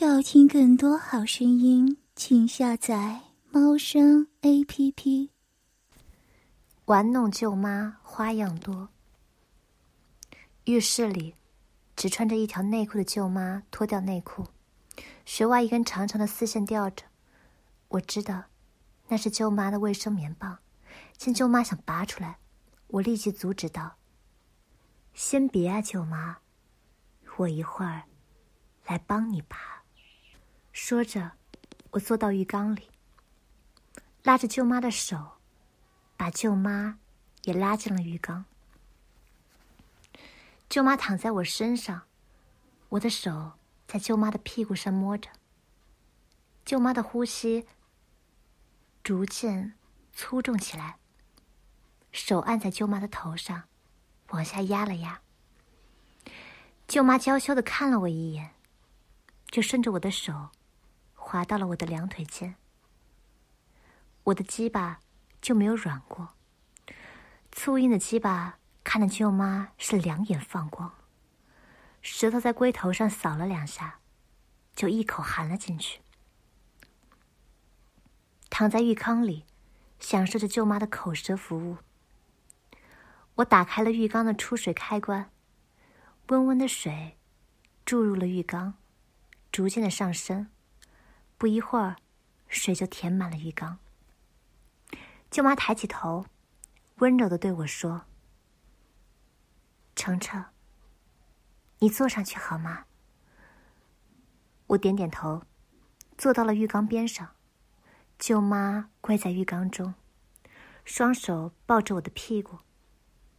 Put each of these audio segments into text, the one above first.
要听更多好声音，请下载猫声 A P P。玩弄舅妈花样多。浴室里，只穿着一条内裤的舅妈脱掉内裤，穴外一根长长的丝线吊着。我知道，那是舅妈的卫生棉棒。见舅妈想拔出来，我立即阻止道：“先别啊，舅妈，我一会儿来帮你拔。”说着，我坐到浴缸里，拉着舅妈的手，把舅妈也拉进了浴缸。舅妈躺在我身上，我的手在舅妈的屁股上摸着。舅妈的呼吸逐渐粗重起来，手按在舅妈的头上，往下压了压。舅妈娇羞的看了我一眼，就顺着我的手。滑到了我的两腿间，我的鸡巴就没有软过。粗硬的鸡巴看得舅妈是两眼放光，舌头在龟头上扫了两下，就一口含了进去。躺在浴缸里，享受着舅妈的口舌服务。我打开了浴缸的出水开关，温温的水注入了浴缸，逐渐的上升。不一会儿，水就填满了浴缸。舅妈抬起头，温柔的对我说：“程程，你坐上去好吗？”我点点头，坐到了浴缸边上。舅妈跪在浴缸中，双手抱着我的屁股，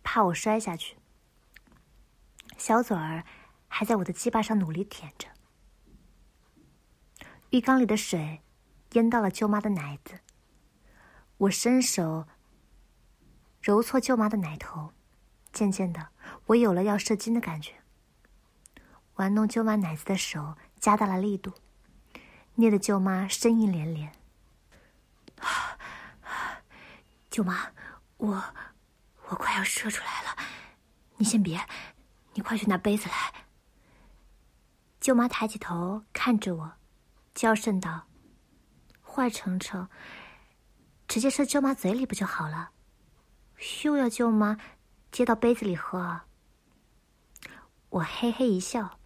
怕我摔下去，小嘴儿还在我的鸡巴上努力舔着。浴缸里的水淹到了舅妈的奶子。我伸手揉搓舅妈的奶头，渐渐的，我有了要射精的感觉。玩弄舅妈奶子的手加大了力度，捏得舅妈呻吟连连。舅妈，我我快要射出来了，你先别，你快去拿杯子来。舅妈抬起头看着我。娇声道：“坏程程，直接射舅妈嘴里不就好了？又要舅妈接到杯子里喝。”我嘿嘿一笑，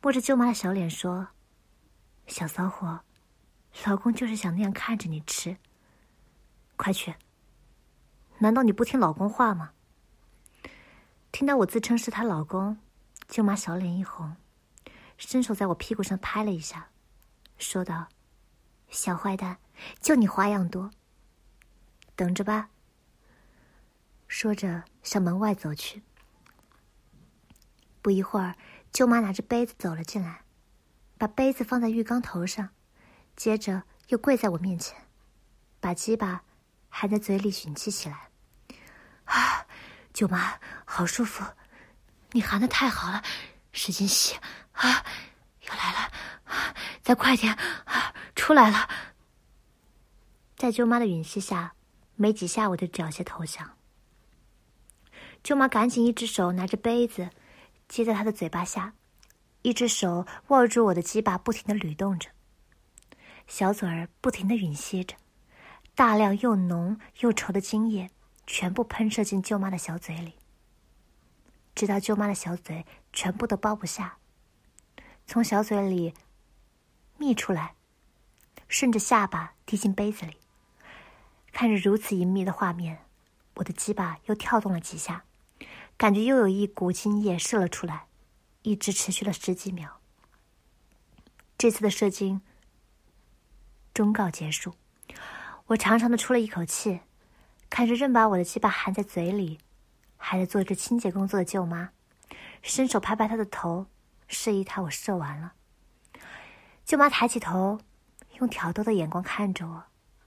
摸着舅妈的小脸说：“小骚货，老公就是想那样看着你吃。快去！难道你不听老公话吗？”听到我自称是她老公，舅妈小脸一红，伸手在我屁股上拍了一下。说道：“小坏蛋，就你花样多。等着吧。”说着向门外走去。不一会儿，舅妈拿着杯子走了进来，把杯子放在浴缸头上，接着又跪在我面前，把鸡巴含在嘴里吮吸起来。啊，舅妈，好舒服！你含的太好了，使劲吸啊！来了。再快点！出来了。在舅妈的吮吸下，没几下我就缴械投降。舅妈赶紧一只手拿着杯子，接在他的嘴巴下，一只手握住我的鸡巴，不停的捋动着，小嘴儿不停的吮吸着，大量又浓又稠的精液全部喷射进舅妈的小嘴里，直到舅妈的小嘴全部都包不下，从小嘴里。溢出来，顺着下巴滴进杯子里。看着如此隐秘的画面，我的鸡巴又跳动了几下，感觉又有一股精液射了出来，一直持续了十几秒。这次的射精终告结束，我长长的出了一口气，看着仍把我的鸡巴含在嘴里，还在做着清洁工作的舅妈，伸手拍拍她的头，示意她我射完了。舅妈抬起头，用挑逗的眼光看着我，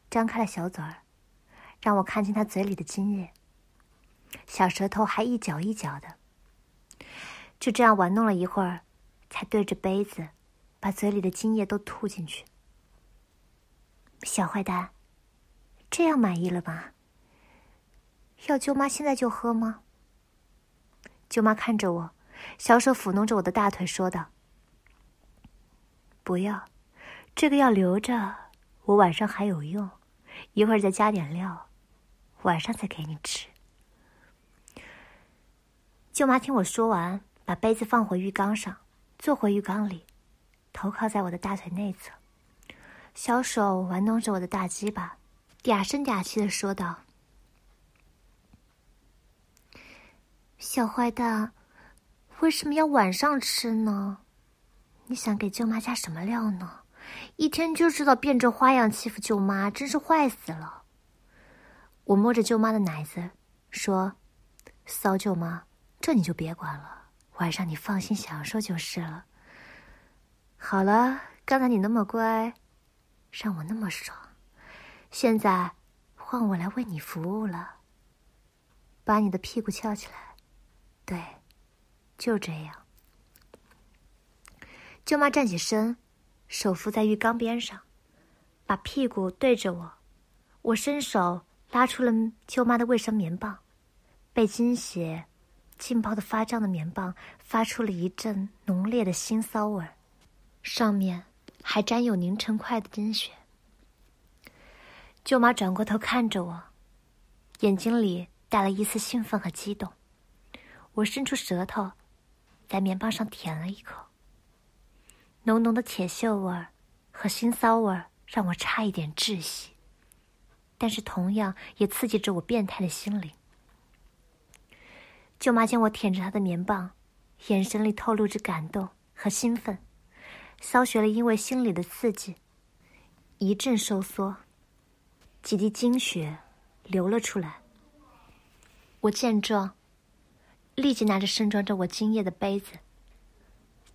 张开了小嘴儿，让我看清她嘴里的精液。小舌头还一搅一搅的。就这样玩弄了一会儿，才对着杯子，把嘴里的精液都吐进去。小坏蛋，这样满意了吗？要舅妈现在就喝吗？舅妈看着我，小手抚弄着我的大腿，说道。不要，这个要留着，我晚上还有用，一会儿再加点料，晚上再给你吃。”舅妈听我说完，把杯子放回浴缸上，坐回浴缸里，头靠在我的大腿内侧，小手玩弄着我的大鸡巴，嗲声嗲气的说道。小坏蛋，为什么要晚上吃呢？你想给舅妈加什么料呢？一天就知道变着花样欺负舅妈，真是坏死了。我摸着舅妈的奶子，说：“骚舅妈，这你就别管了，晚上你放心享受就是了。”好了，刚才你那么乖，让我那么爽，现在换我来为你服务了。把你的屁股翘起来。对，就这样。舅妈站起身，手扶在浴缸边上，把屁股对着我。我伸手拉出了舅妈的卫生棉棒，被精血浸泡的发胀的棉棒发出了一阵浓烈的腥骚味儿，上面还沾有凝成块的精血。舅妈转过头看着我，眼睛里带了一丝兴奋和激动。我伸出舌头，在棉棒上舔了一口。浓浓的铁锈味儿和腥骚味儿让我差一点窒息，但是同样也刺激着我变态的心灵。舅妈见我舔着她的棉棒，眼神里透露着感动和兴奋，骚穴了因为心里的刺激一阵收缩，几滴精血流了出来。我见状。立即拿着盛装着我精液的杯子，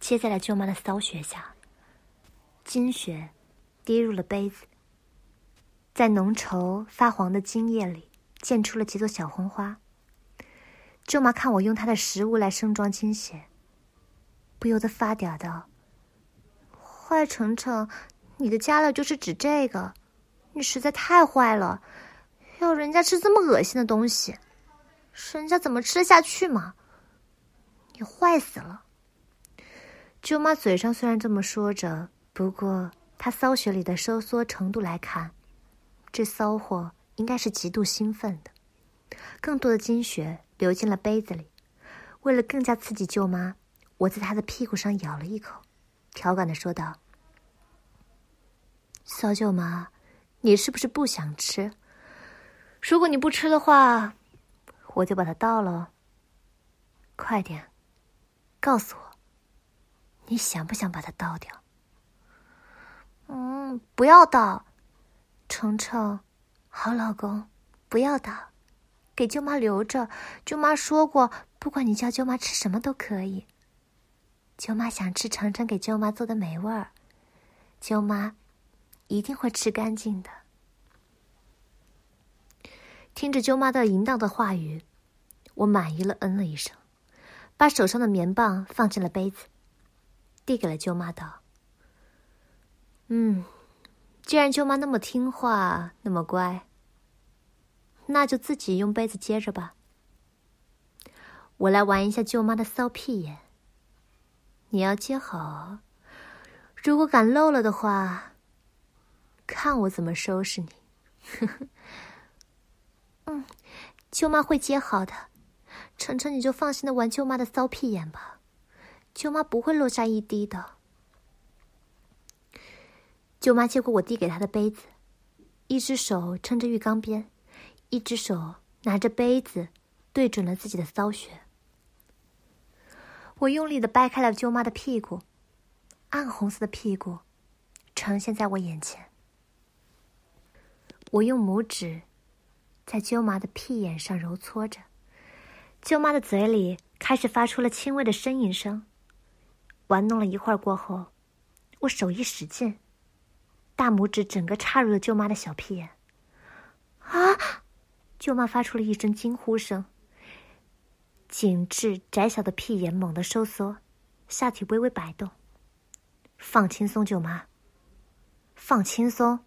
接在了舅妈的骚穴下。精血滴入了杯子，在浓稠发黄的精液里溅出了几朵小红花。舅妈看我用她的食物来盛装精血，不由得发嗲道：“坏程程，你的家乐就是指这个？你实在太坏了，要人家吃这么恶心的东西。”人家怎么吃得下去嘛？你坏死了！舅妈嘴上虽然这么说着，不过她骚穴里的收缩程度来看，这骚货应该是极度兴奋的。更多的精血流进了杯子里。为了更加刺激舅妈，我在她的屁股上咬了一口，调侃的说道：“骚舅妈，你是不是不想吃？如果你不吃的话……”我就把它倒了。快点，告诉我，你想不想把它倒掉？嗯，不要倒，程程，好老公，不要倒，给舅妈留着。舅妈说过，不管你叫舅妈吃什么都可以。舅妈想吃程程给舅妈做的美味儿，舅妈一定会吃干净的。听着舅妈的淫荡的话语，我满意了，嗯了一声，把手上的棉棒放进了杯子，递给了舅妈，道：“嗯，既然舅妈那么听话，那么乖，那就自己用杯子接着吧。我来玩一下舅妈的骚屁眼，你要接好，如果敢漏了的话，看我怎么收拾你。”呵呵嗯，舅妈会接好的，晨晨你就放心的玩舅妈的骚屁眼吧，舅妈不会落下一滴的。舅妈接过我递给她的杯子，一只手撑着浴缸边，一只手拿着杯子，对准了自己的骚穴。我用力的掰开了舅妈的屁股，暗红色的屁股呈现在我眼前。我用拇指。在舅妈的屁眼上揉搓着，舅妈的嘴里开始发出了轻微的呻吟声。玩弄了一会儿过后，我手一使劲，大拇指整个插入了舅妈的小屁眼。啊！舅妈发出了一声惊呼声，紧致窄小的屁眼猛地收缩，下体微微摆动。放轻松，舅妈。放轻松。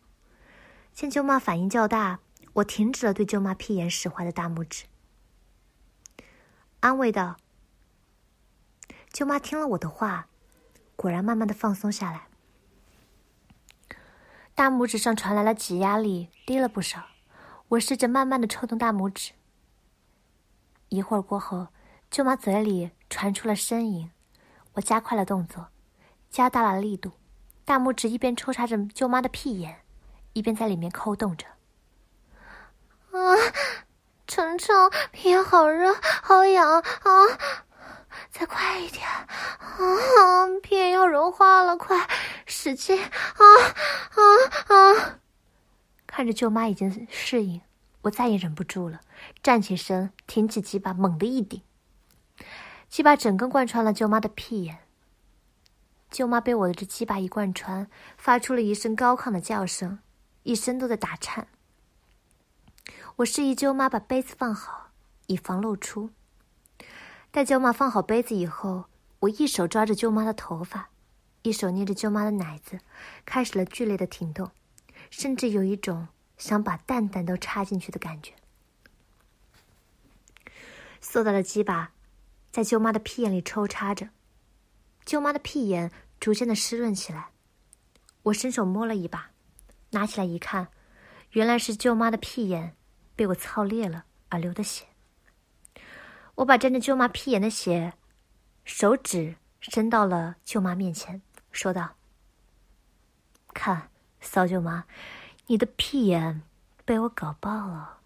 见舅妈反应较大。我停止了对舅妈屁眼使坏的大拇指，安慰道：“舅妈听了我的话，果然慢慢的放松下来。大拇指上传来了挤压力，低了不少。我试着慢慢的抽动大拇指。一会儿过后，舅妈嘴里传出了呻吟，我加快了动作，加大了力度，大拇指一边抽插着舅妈的屁眼，一边在里面抠动着。啊，程程，屁眼好热，好痒啊！再快一点啊！屁眼要融化了，快使劲啊啊啊！看着舅妈已经适应，我再也忍不住了，站起身，挺起鸡巴，猛地一顶，鸡巴整根贯穿了舅妈的屁眼。舅妈被我的这鸡巴一贯穿，发出了一声高亢的叫声，一身都在打颤。我示意舅妈把杯子放好，以防漏出。待舅妈放好杯子以后，我一手抓着舅妈的头发，一手捏着舅妈的奶子，开始了剧烈的挺动，甚至有一种想把蛋蛋都插进去的感觉。硕大的鸡巴在舅妈的屁眼里抽插着，舅妈的屁眼逐渐的湿润起来。我伸手摸了一把，拿起来一看，原来是舅妈的屁眼被我操裂了而流的血。我把沾着舅妈屁眼的血，手指伸到了舅妈面前，说道：“看，骚舅妈，你的屁眼被我搞爆了，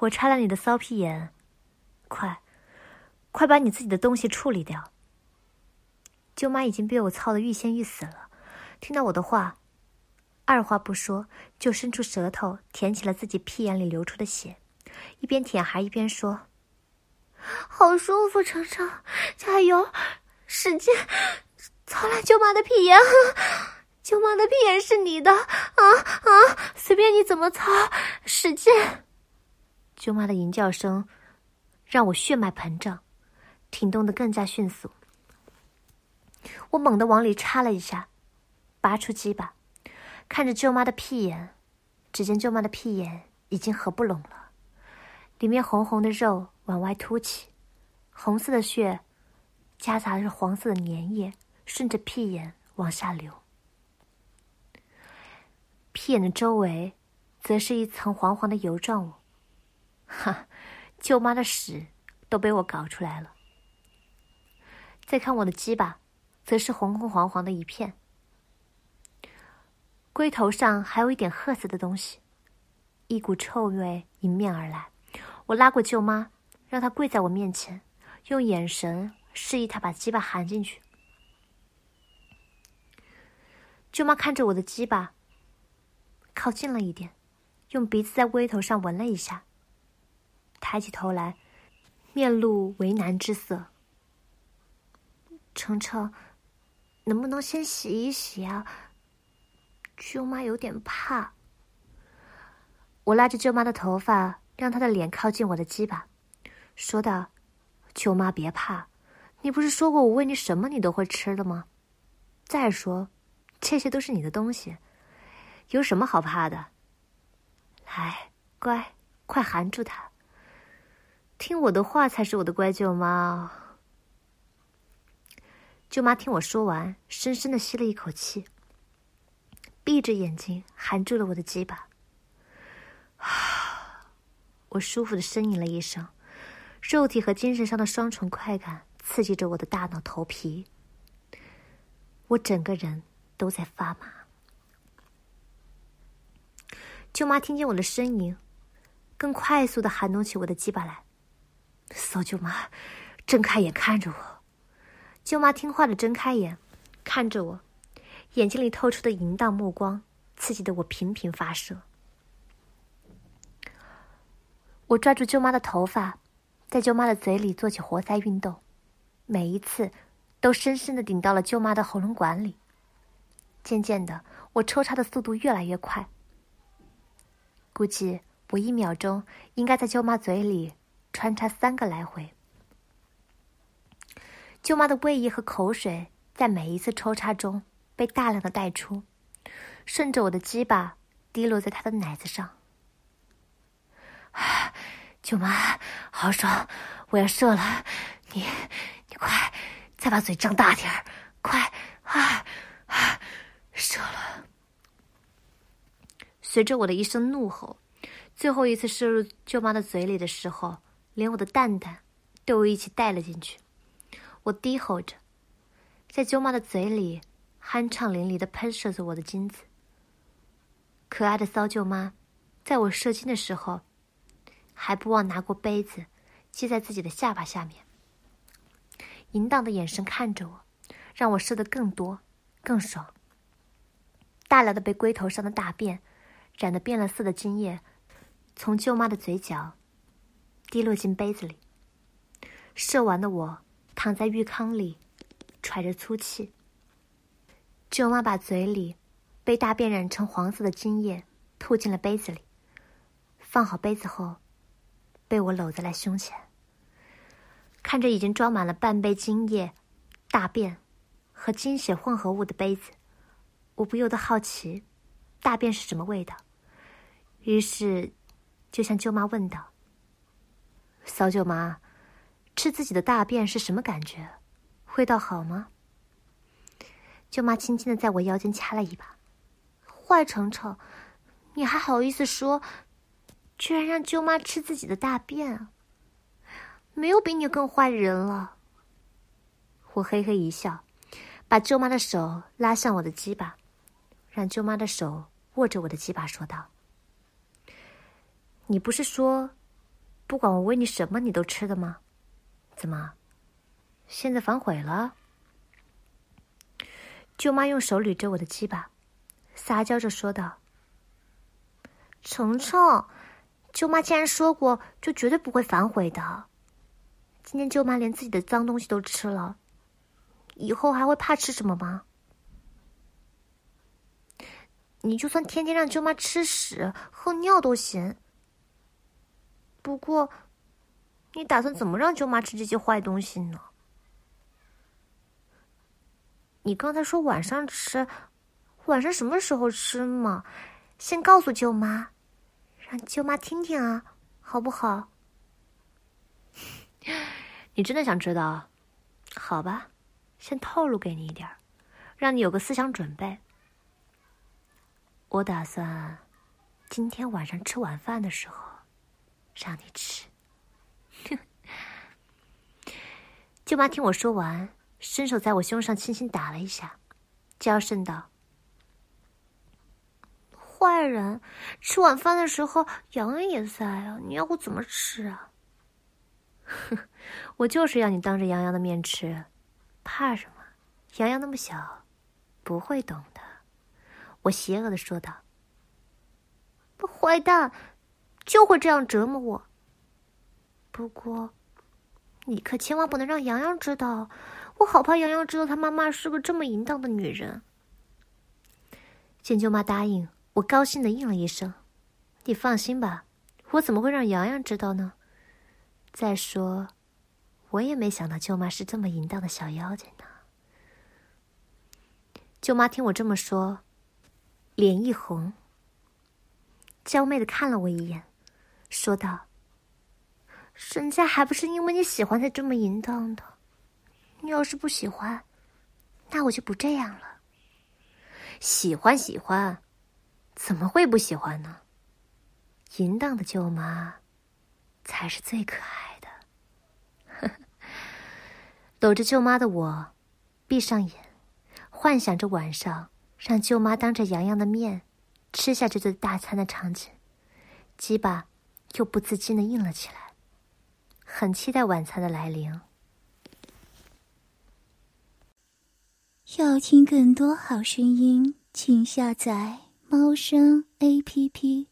我插了你的骚屁眼，快，快把你自己的东西处理掉。”舅妈已经被我操的欲仙欲死了，听到我的话，二话不说就伸出舌头舔起了自己屁眼里流出的血，一边舔还一边说。好舒服，程程，加油，使劲，操烂舅妈的屁眼！舅妈的屁眼是你的，啊啊，随便你怎么操，使劲！舅妈的淫叫声让我血脉膨胀，挺动的更加迅速。我猛地往里插了一下，拔出鸡巴，看着舅妈的屁眼，只见舅妈的屁眼已经合不拢了，里面红红的肉。往外凸起，红色的血夹杂着黄色的粘液，顺着屁眼往下流。屁眼的周围，则是一层黄黄的油状物。哈，舅妈的屎都被我搞出来了。再看我的鸡巴，则是红红黄黄的一片。龟头上还有一点褐色的东西，一股臭味迎面而来。我拉过舅妈。让她跪在我面前，用眼神示意她把鸡巴含进去。舅妈看着我的鸡巴，靠近了一点，用鼻子在龟头上闻了一下，抬起头来，面露为难之色。程程，能不能先洗一洗啊？舅妈有点怕。我拉着舅妈的头发，让她的脸靠近我的鸡巴。说道：“舅妈别怕，你不是说过我喂你什么你都会吃的吗？再说，这些都是你的东西，有什么好怕的？来，乖，快含住它。听我的话才是我的乖舅妈。”舅妈听我说完，深深的吸了一口气，闭着眼睛含住了我的鸡巴。我舒服的呻吟了一声。肉体和精神上的双重快感刺激着我的大脑头皮，我整个人都在发麻。舅妈听见我的呻吟，更快速的喊动起我的鸡巴来。骚舅妈，睁开眼看着我。舅妈听话的睁开眼，看着我，眼睛里透出的淫荡目光，刺激的我频频发射。我抓住舅妈的头发。在舅妈的嘴里做起活塞运动，每一次都深深的顶到了舅妈的喉咙管里。渐渐的，我抽插的速度越来越快，估计我一秒钟应该在舅妈嘴里穿插三个来回。舅妈的胃液和口水在每一次抽插中被大量的带出，顺着我的鸡巴滴落在他的奶子上。舅妈，好爽！我要射了，你，你快，再把嘴张大点儿，快啊啊！射了！随着我的一声怒吼，最后一次射入舅妈的嘴里的时候，连我的蛋蛋都一起带了进去。我低吼着，在舅妈的嘴里酣畅淋漓的喷射着我的精子。可爱的骚舅妈，在我射精的时候，还不忘拿过杯子，系在自己的下巴下面，淫荡的眼神看着我，让我射得更多、更爽。大量的被龟头上的大便染得变了色的精液，从舅妈的嘴角滴落进杯子里。射完的我。躺在浴缸里，喘着粗气。舅妈把嘴里被大便染成黄色的精液吐进了杯子里，放好杯子后，被我搂在了胸前。看着已经装满了半杯精液、大便和精血混合物的杯子，我不由得好奇，大便是什么味道。于是，就向舅妈问道：“骚舅妈。”吃自己的大便是什么感觉？味道好吗？舅妈轻轻的在我腰间掐了一把。坏程程，你还好意思说？居然让舅妈吃自己的大便？没有比你更坏的人了。我嘿嘿一笑，把舅妈的手拉向我的鸡巴，让舅妈的手握着我的鸡巴，说道：“你不是说，不管我喂你什么，你都吃的吗？”怎么，现在反悔了？舅妈用手捋着我的鸡巴，撒娇着说道：“程程，舅妈既然说过，就绝对不会反悔的。今天舅妈连自己的脏东西都吃了，以后还会怕吃什么吗？你就算天天让舅妈吃屎喝尿都行。不过……”你打算怎么让舅妈吃这些坏东西呢？你刚才说晚上吃，晚上什么时候吃嘛？先告诉舅妈，让舅妈听听啊，好不好？你真的想知道？好吧，先透露给你一点让你有个思想准备。我打算今天晚上吃晚饭的时候让你吃。舅妈听我说完，伸手在我胸上轻轻打了一下，娇声道：“坏人，吃晚饭的时候，洋洋也在啊，你要我怎么吃啊？”“哼，我就是要你当着洋洋的面吃，怕什么？洋洋那么小，不会懂的。”我邪恶的说道。“坏蛋，就会这样折磨我。”不过，你可千万不能让洋洋知道，我好怕洋洋知道他妈妈是个这么淫荡的女人。见舅妈答应，我高兴的应了一声：“你放心吧，我怎么会让洋洋知道呢？再说，我也没想到舅妈是这么淫荡的小妖精呢。”舅妈听我这么说，脸一红，娇媚的看了我一眼，说道。人家还不是因为你喜欢才这么淫荡的，你要是不喜欢，那我就不这样了。喜欢喜欢，怎么会不喜欢呢？淫荡的舅妈，才是最可爱的。搂着舅妈的我，闭上眼，幻想着晚上让舅妈当着洋洋的面吃下这顿大餐的场景，鸡巴又不自禁的硬了起来。很期待晚餐的来临。要听更多好声音，请下载猫声 A P P。